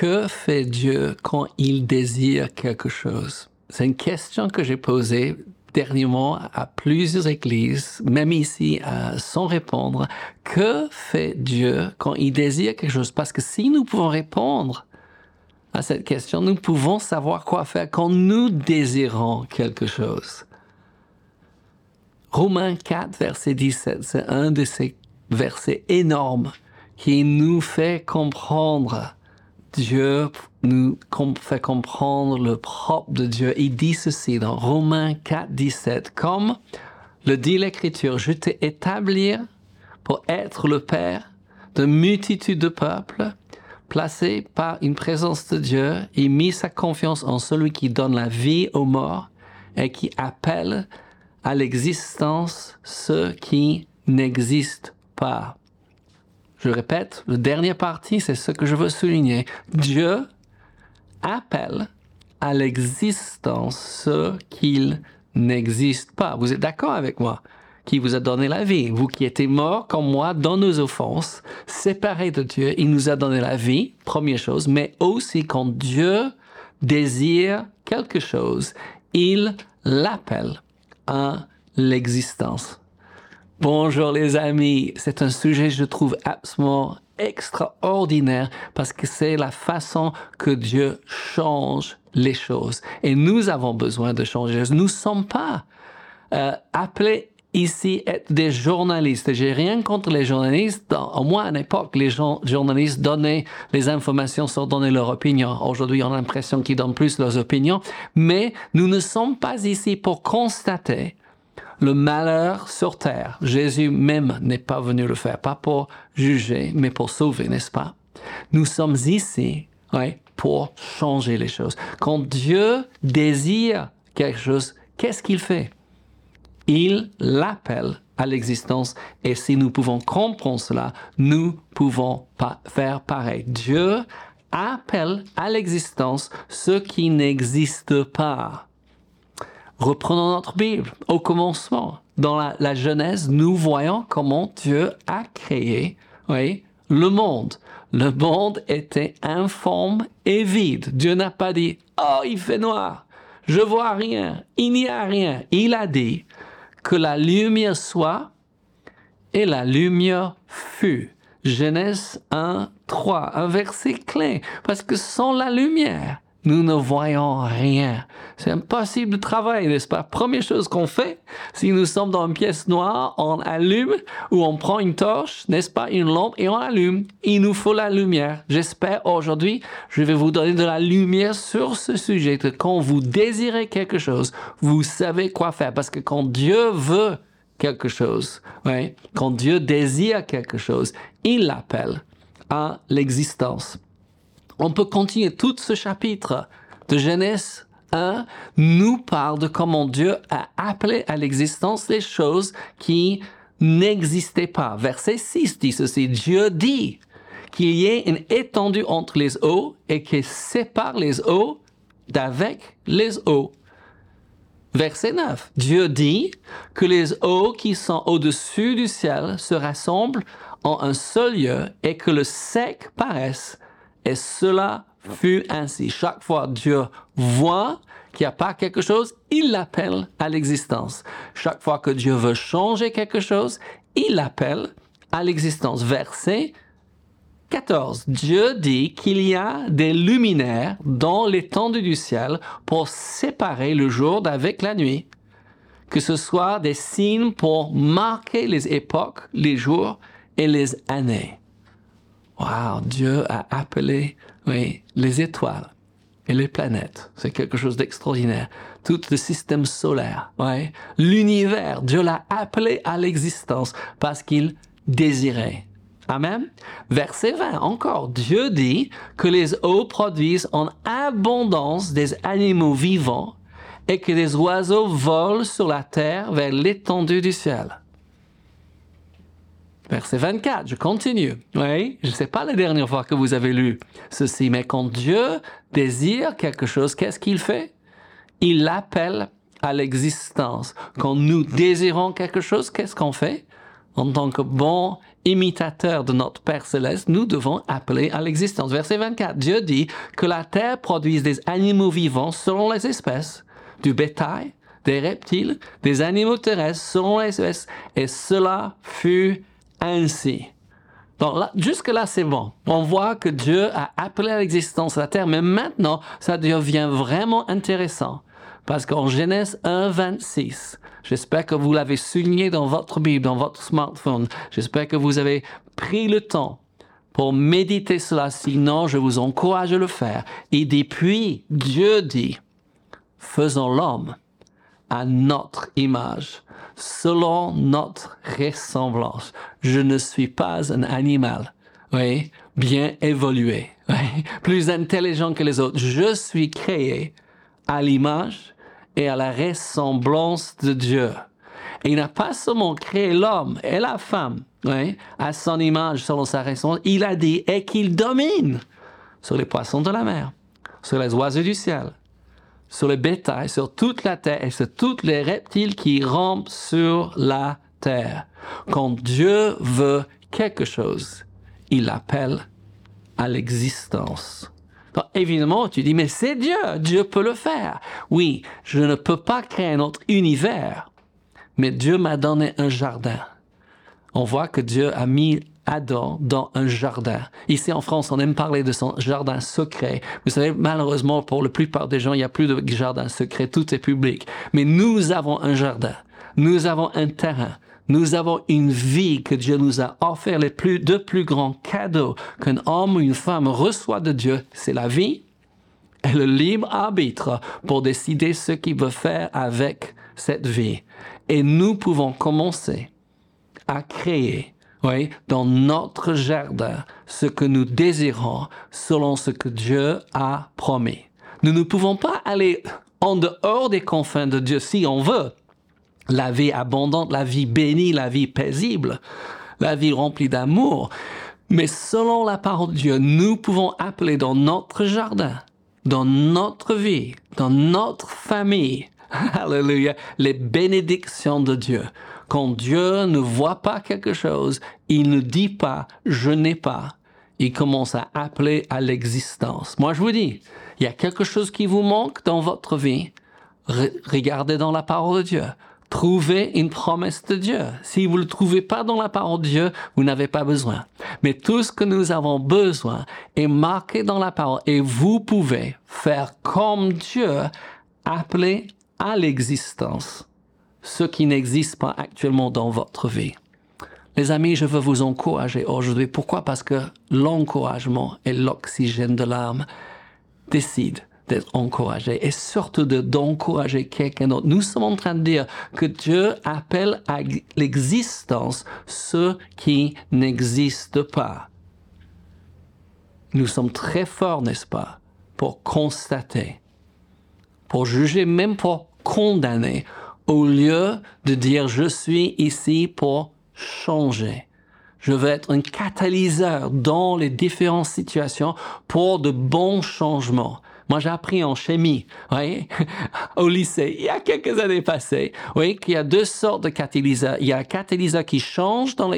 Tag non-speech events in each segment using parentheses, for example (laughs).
Que fait Dieu quand il désire quelque chose? C'est une question que j'ai posée dernièrement à plusieurs églises, même ici, sans répondre. Que fait Dieu quand il désire quelque chose? Parce que si nous pouvons répondre à cette question, nous pouvons savoir quoi faire quand nous désirons quelque chose. Romains 4, verset 17, c'est un de ces versets énormes qui nous fait comprendre Dieu nous fait comprendre le propre de Dieu. Il dit ceci dans Romains 4, 17, comme le dit l'Écriture, je t'ai établi pour être le Père de multitudes de peuples, placé par une présence de Dieu et mis sa confiance en celui qui donne la vie aux morts et qui appelle à l'existence ceux qui n'existent pas. Je répète, le dernier partie, c'est ce que je veux souligner. Dieu appelle à l'existence ce qu'il n'existe pas. Vous êtes d'accord avec moi? Qui vous a donné la vie Vous qui étiez mort comme moi dans nos offenses, séparés de Dieu, il nous a donné la vie, première chose, mais aussi quand Dieu désire quelque chose, il l'appelle à l'existence. Bonjour les amis, c'est un sujet je trouve absolument extraordinaire parce que c'est la façon que Dieu change les choses. Et nous avons besoin de changer. Nous ne sommes pas euh, appelés ici être des journalistes. J'ai rien contre les journalistes. Au moins à l'époque, les journalistes donnaient les informations sans donner leur opinion. Aujourd'hui, on a l'impression qu'ils donnent plus leurs opinions. Mais nous ne sommes pas ici pour constater le malheur sur terre. Jésus même n'est pas venu le faire, pas pour juger, mais pour sauver, n'est-ce pas? Nous sommes ici pour changer les choses. Quand Dieu désire quelque chose, qu'est-ce qu'il fait? Il l'appelle à l'existence et si nous pouvons comprendre cela, nous pouvons faire pareil. Dieu appelle à l'existence ce qui n'existe pas. Reprenons notre Bible. Au commencement, dans la, Genèse, nous voyons comment Dieu a créé oui, le monde. Le monde était informe et vide. Dieu n'a pas dit, oh, il fait noir, je vois rien, il n'y a rien. Il a dit que la lumière soit et la lumière fut. Genèse 1, 3, un verset clé, parce que sans la lumière, nous ne voyons rien. C'est impossible de travailler, n'est-ce pas? Première chose qu'on fait, si nous sommes dans une pièce noire, on allume ou on prend une torche, n'est-ce pas, une lampe et on allume. Il nous faut la lumière. J'espère aujourd'hui, je vais vous donner de la lumière sur ce sujet. Que quand vous désirez quelque chose, vous savez quoi faire. Parce que quand Dieu veut quelque chose, quand Dieu désire quelque chose, il l'appelle à l'existence on peut continuer tout ce chapitre de Genèse 1 nous parle de comment Dieu a appelé à l'existence les choses qui n'existaient pas. Verset 6 dit ceci, Dieu dit qu'il y ait une étendue entre les eaux et qu'il sépare les eaux d'avec les eaux. Verset 9, Dieu dit que les eaux qui sont au-dessus du ciel se rassemblent en un seul lieu et que le sec paraisse et cela fut ainsi. Chaque fois Dieu voit qu'il n'y a pas quelque chose, il l'appelle à l'existence. Chaque fois que Dieu veut changer quelque chose, il l'appelle à l'existence. Verset 14. Dieu dit qu'il y a des luminaires dans l'étendue du ciel pour séparer le jour d'avec la nuit. Que ce soit des signes pour marquer les époques, les jours et les années. Wow, Dieu a appelé oui, les étoiles et les planètes. C'est quelque chose d'extraordinaire. Tout le système solaire, oui. l'univers, Dieu l'a appelé à l'existence parce qu'il désirait. Amen. Verset 20, encore, Dieu dit que les eaux produisent en abondance des animaux vivants et que les oiseaux volent sur la terre vers l'étendue du ciel. Verset 24, je continue. Oui, je ne sais pas la dernière fois que vous avez lu ceci, mais quand Dieu désire quelque chose, qu'est-ce qu'il fait? Il l'appelle à l'existence. Quand nous désirons quelque chose, qu'est-ce qu'on fait? En tant que bon imitateurs de notre Père céleste, nous devons appeler à l'existence. Verset 24, Dieu dit que la terre produise des animaux vivants selon les espèces, du bétail, des reptiles, des animaux terrestres selon les espèces, et cela fut ainsi. Donc là, jusque-là, c'est bon. On voit que Dieu a appelé à l'existence la terre, mais maintenant, ça devient vraiment intéressant. Parce qu'en Genèse 1, 26, j'espère que vous l'avez souligné dans votre Bible, dans votre smartphone, j'espère que vous avez pris le temps pour méditer cela, sinon je vous encourage à le faire. Et depuis, Dieu dit, faisons l'homme à notre image, selon notre ressemblance. Je ne suis pas un animal, oui, bien évolué, plus intelligent que les autres. Je suis créé à l'image et à la ressemblance de Dieu. Et il n'a pas seulement créé l'homme et la femme à son image, selon sa ressemblance, il a dit et qu'il domine sur les poissons de la mer, sur les oiseaux du ciel, sur le bétail, sur toute la terre et sur tous les reptiles qui rampent sur la terre. Quand Dieu veut quelque chose, il l'appelle à l'existence. Évidemment, tu dis, mais c'est Dieu, Dieu peut le faire. Oui, je ne peux pas créer un autre univers, mais Dieu m'a donné un jardin. On voit que Dieu a mis Adam dans un jardin. Ici en France, on aime parler de son jardin secret. Vous savez, malheureusement, pour la plupart des gens, il n'y a plus de jardin secret, tout est public. Mais nous avons un jardin. Nous avons un terrain. Nous avons une vie que Dieu nous a offert. Les plus, deux plus grands cadeaux qu'un homme ou une femme reçoit de Dieu, c'est la vie et le libre arbitre pour décider ce qu'il veut faire avec cette vie. Et nous pouvons commencer à créer dans notre jardin, ce que nous désirons selon ce que Dieu a promis. Nous ne pouvons pas aller en dehors des confins de Dieu si on veut. La vie abondante, la vie bénie, la vie paisible, la vie remplie d'amour. Mais selon la parole de Dieu, nous pouvons appeler dans notre jardin, dans notre vie, dans notre famille, (laughs) Alléluia, les bénédictions de Dieu. Quand Dieu ne voit pas quelque chose, il ne dit pas je n'ai pas. Il commence à appeler à l'existence. Moi, je vous dis, il y a quelque chose qui vous manque dans votre vie. regardez dans la parole de Dieu. Trouvez une promesse de Dieu. Si vous ne le trouvez pas dans la parole de Dieu, vous n'avez pas besoin. Mais tout ce que nous avons besoin est marqué dans la parole et vous pouvez faire comme Dieu, appeler à l'existence ce qui n'existe pas actuellement dans votre vie. Les amis, je veux vous encourager aujourd'hui. Pourquoi? Parce que l'encouragement et l'oxygène de l'âme décident d'être encouragé et surtout d'encourager quelqu'un d'autre. Nous sommes en train de dire que Dieu appelle à l'existence ce qui n'existe pas. Nous sommes très forts, n'est-ce pas, pour constater, pour juger, même pour condamner au lieu de dire je suis ici pour changer. Je veux être un catalyseur dans les différentes situations pour de bons changements. Moi, j'ai appris en chimie, oui, (laughs) au lycée, il y a quelques années passées, oui, qu'il y a deux sortes de catalyseurs. Il y a un catalyseur qui change dans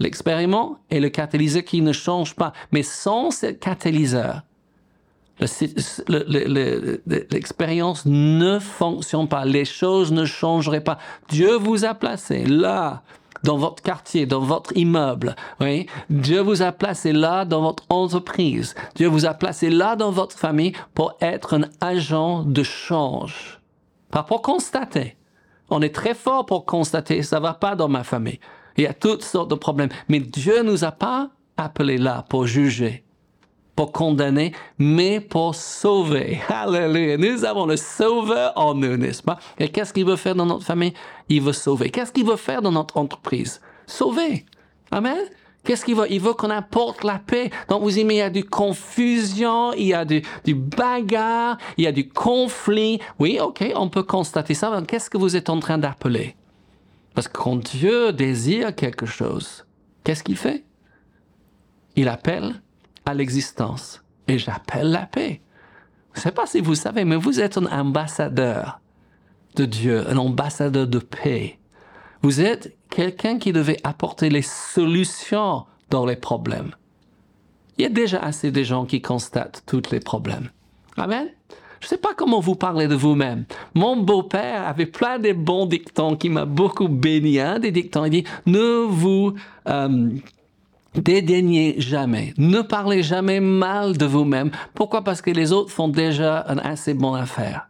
l'expériment et le catalyseur qui ne change pas. Mais sans ce catalyseur, L'expérience ne fonctionne pas, les choses ne changeraient pas. Dieu vous a placé là, dans votre quartier, dans votre immeuble. Oui? Dieu vous a placé là dans votre entreprise. Dieu vous a placé là dans votre famille pour être un agent de change. Pas pour constater. On est très fort pour constater, ça va pas dans ma famille. Il y a toutes sortes de problèmes. Mais Dieu nous a pas appelés là pour juger pour condamner, mais pour sauver. Alléluia. Nous avons le sauveur en nous, n'est-ce pas? Et qu'est-ce qu'il veut faire dans notre famille? Il veut sauver. Qu'est-ce qu'il veut faire dans notre entreprise? Sauver. Amen? Qu'est-ce qu'il veut? Il veut qu'on apporte la paix. Donc, vous aimez, il y a du confusion, il y a du, du bagarre, il y a du conflit. Oui, ok, on peut constater ça. Qu'est-ce que vous êtes en train d'appeler? Parce que quand Dieu désire quelque chose, qu'est-ce qu'il fait? Il appelle à l'existence. Et j'appelle la paix. Je ne sais pas si vous savez, mais vous êtes un ambassadeur de Dieu, un ambassadeur de paix. Vous êtes quelqu'un qui devait apporter les solutions dans les problèmes. Il y a déjà assez de gens qui constatent tous les problèmes. Amen. Je ne sais pas comment vous parlez de vous-même. Mon beau-père avait plein de bons dictons qui m'a beaucoup béni. Un des dictons, il dit, ne vous euh, dédaignez jamais. Ne parlez jamais mal de vous-même. Pourquoi? Parce que les autres font déjà une assez bonne affaire.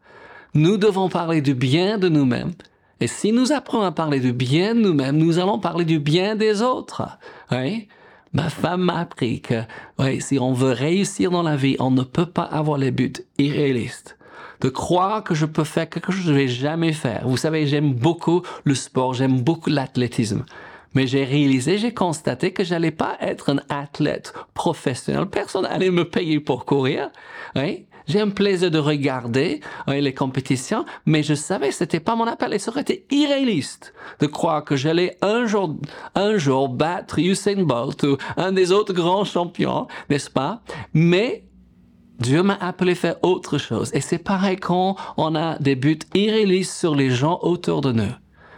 Nous devons parler du bien de nous-mêmes. Et si nous apprenons à parler du bien de nous-mêmes, nous allons parler du bien des autres. Oui? Ma femme m'a appris que si on veut réussir dans la vie, on ne peut pas avoir les buts irréalistes. De croire que je peux faire quelque chose que je ne vais jamais faire. Vous savez, j'aime beaucoup le sport, j'aime beaucoup l'athlétisme. Mais j'ai réalisé, j'ai constaté que j'allais pas être un athlète professionnel. Personne allait me payer pour courir. Oui? J'ai un plaisir de regarder les compétitions, mais je savais que c'était pas mon appel et ça aurait été irréaliste de croire que j'allais un jour, un jour battre Usain Bolt ou un des autres grands champions, n'est-ce pas? Mais Dieu m'a appelé faire autre chose. Et c'est pareil quand on a des buts irréalistes sur les gens autour de nous.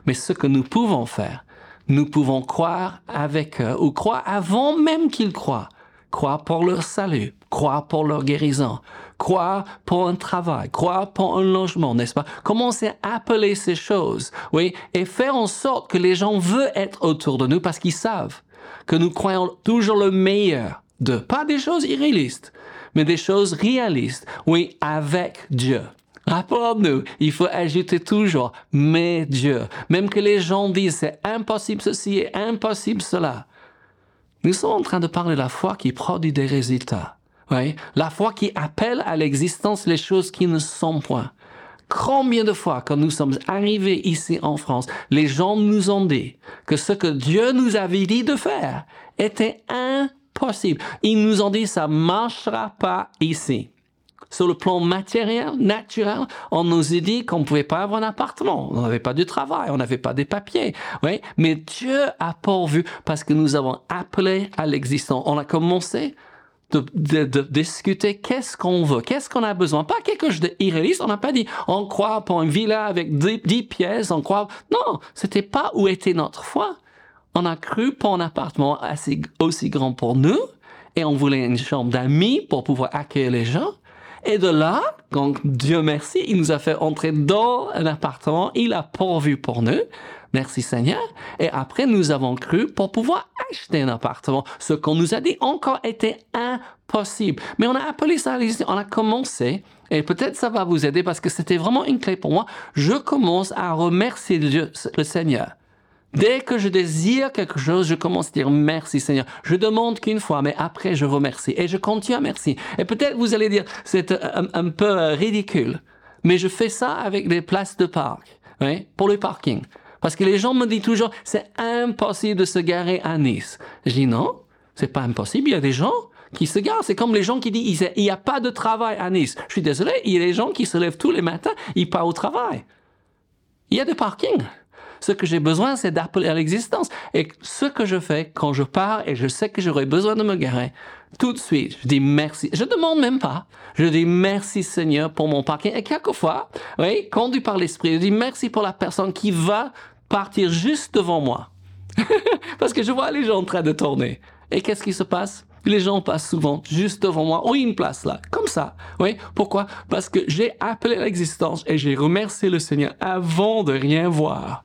Mais ce que nous pouvons faire, nous pouvons croire avec eux ou croire avant même qu'ils croient. Croire pour leur salut, croire pour leur guérison, croire pour un travail, croire pour un logement, n'est-ce pas? Commencer à appeler ces choses, oui, et faire en sorte que les gens veulent être autour de nous parce qu'ils savent que nous croyons toujours le meilleur de, pas des choses irréalistes, mais des choses réalistes, oui, avec Dieu. Rappelons-nous, il faut ajouter toujours, mais Dieu. Même que les gens disent c'est impossible ceci et impossible cela. Nous sommes en train de parler de la foi qui produit des résultats. Oui, la foi qui appelle à l'existence les choses qui ne sont point. Combien de fois, quand nous sommes arrivés ici en France, les gens nous ont dit que ce que Dieu nous avait dit de faire était impossible. Ils nous ont dit ça marchera pas ici. Sur le plan matériel, naturel, on nous a dit qu'on ne pouvait pas avoir un appartement, on n'avait pas de travail, on n'avait pas de papiers. Oui, mais Dieu a pourvu parce que nous avons appelé à l'existence. On a commencé de, de, discuter qu'est-ce qu'on veut, qu'est-ce qu'on a besoin. Pas quelque chose d'irréaliste. On n'a pas dit on croit pour une villa avec dix, pièces, on croit. Non, c'était pas où était notre foi. On a cru pour un appartement assez, aussi grand pour nous et on voulait une chambre d'amis pour pouvoir accueillir les gens. Et de là, donc Dieu merci, il nous a fait entrer dans un appartement, il a pourvu pour nous. Merci Seigneur. Et après, nous avons cru pour pouvoir acheter un appartement. Ce qu'on nous a dit encore était impossible. Mais on a appelé ça, on a commencé, et peut-être ça va vous aider parce que c'était vraiment une clé pour moi. Je commence à remercier Dieu, le Seigneur. Dès que je désire quelque chose, je commence à dire merci Seigneur. Je demande qu'une fois, mais après je remercie. Et je continue à merci. Et peut-être vous allez dire, c'est un, un, peu euh, ridicule. Mais je fais ça avec des places de parc, oui, pour le parking. Parce que les gens me disent toujours, c'est impossible de se garer à Nice. Je dis non, c'est pas impossible. Il y a des gens qui se garent. C'est comme les gens qui disent, il n'y a pas de travail à Nice. Je suis désolé, il y a des gens qui se lèvent tous les matins, ils partent au travail. Il y a des parkings. Ce que j'ai besoin, c'est d'appeler à l'existence. Et ce que je fais quand je pars et je sais que j'aurai besoin de me garer, tout de suite, je dis merci. Je demande même pas. Je dis merci Seigneur pour mon parking. Et quelquefois, oui, conduit par l'Esprit, je dis merci pour la personne qui va partir juste devant moi. (laughs) Parce que je vois les gens en train de tourner. Et qu'est-ce qui se passe? Les gens passent souvent juste devant moi. Oui, une place là, comme ça. Oui, pourquoi? Parce que j'ai appelé l'existence et j'ai remercié le Seigneur avant de rien voir.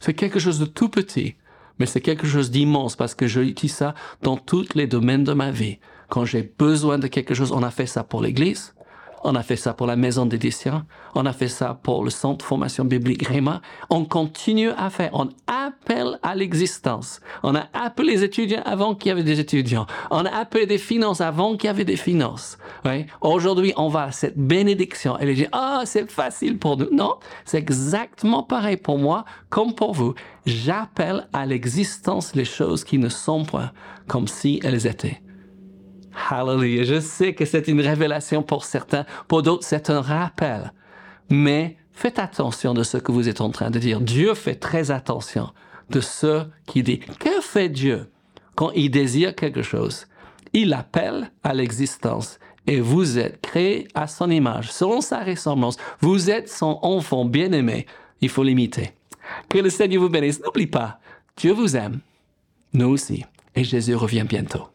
C'est quelque chose de tout petit, mais c'est quelque chose d'immense parce que je dis ça dans tous les domaines de ma vie. Quand j'ai besoin de quelque chose, on a fait ça pour l'Église, on a fait ça pour la maison d'édition. On a fait ça pour le centre de formation biblique Réma. On continue à faire. On appelle à l'existence. On a appelé les étudiants avant qu'il y avait des étudiants. On a appelé des finances avant qu'il y avait des finances. Oui. Aujourd'hui, on va à cette bénédiction. Elle dit, ah, c'est facile pour nous. Non, c'est exactement pareil pour moi comme pour vous. J'appelle à l'existence les choses qui ne sont point comme si elles étaient. Hallelujah. Je sais que c'est une révélation pour certains, pour d'autres c'est un rappel. Mais faites attention de ce que vous êtes en train de dire. Dieu fait très attention de ce qu'il dit. Que fait Dieu quand il désire quelque chose? Il appelle à l'existence et vous êtes créé à son image, selon sa ressemblance. Vous êtes son enfant bien-aimé. Il faut l'imiter. Que le Seigneur vous bénisse. N'oublie pas, Dieu vous aime. Nous aussi. Et Jésus revient bientôt.